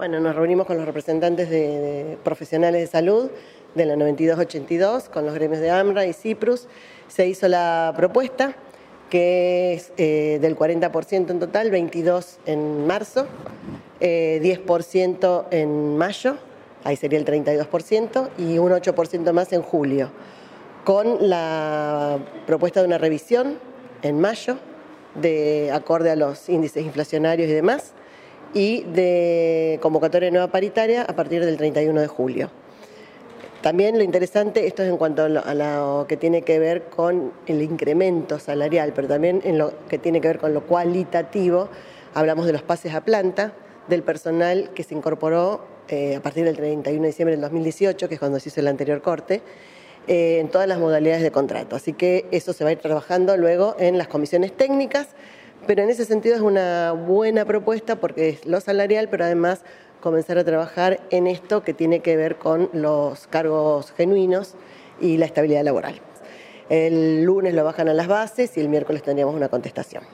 Bueno, nos reunimos con los representantes de, profesionales de salud de la 9282, con los gremios de AMRA y CIPRUS. Se hizo la propuesta, que es eh, del 40% en total, 22 en marzo, 10% eh, en mayo, ahí sería el 32%, y un 8% más en julio, con la propuesta de una revisión en mayo, de acorde a los índices inflacionarios y demás y de convocatoria nueva paritaria a partir del 31 de julio. También lo interesante, esto es en cuanto a lo, que tiene que ver con el incremento salarial, pero también en lo que tiene que ver con lo cualitativo, hablamos de los pases a planta, del personal que se incorporó eh, a partir del 31 de diciembre del 2018, que es cuando se hizo el anterior corte, eh, en todas las modalidades de contrato. Así que eso se va a ir trabajando luego en las comisiones técnicas pero en ese sentido es una buena propuesta porque es lo salarial, pero además comenzar a trabajar en esto que tiene que ver con los cargos genuinos y la estabilidad laboral. El lunes lo bajan a las bases y el miércoles tendríamos una contestación.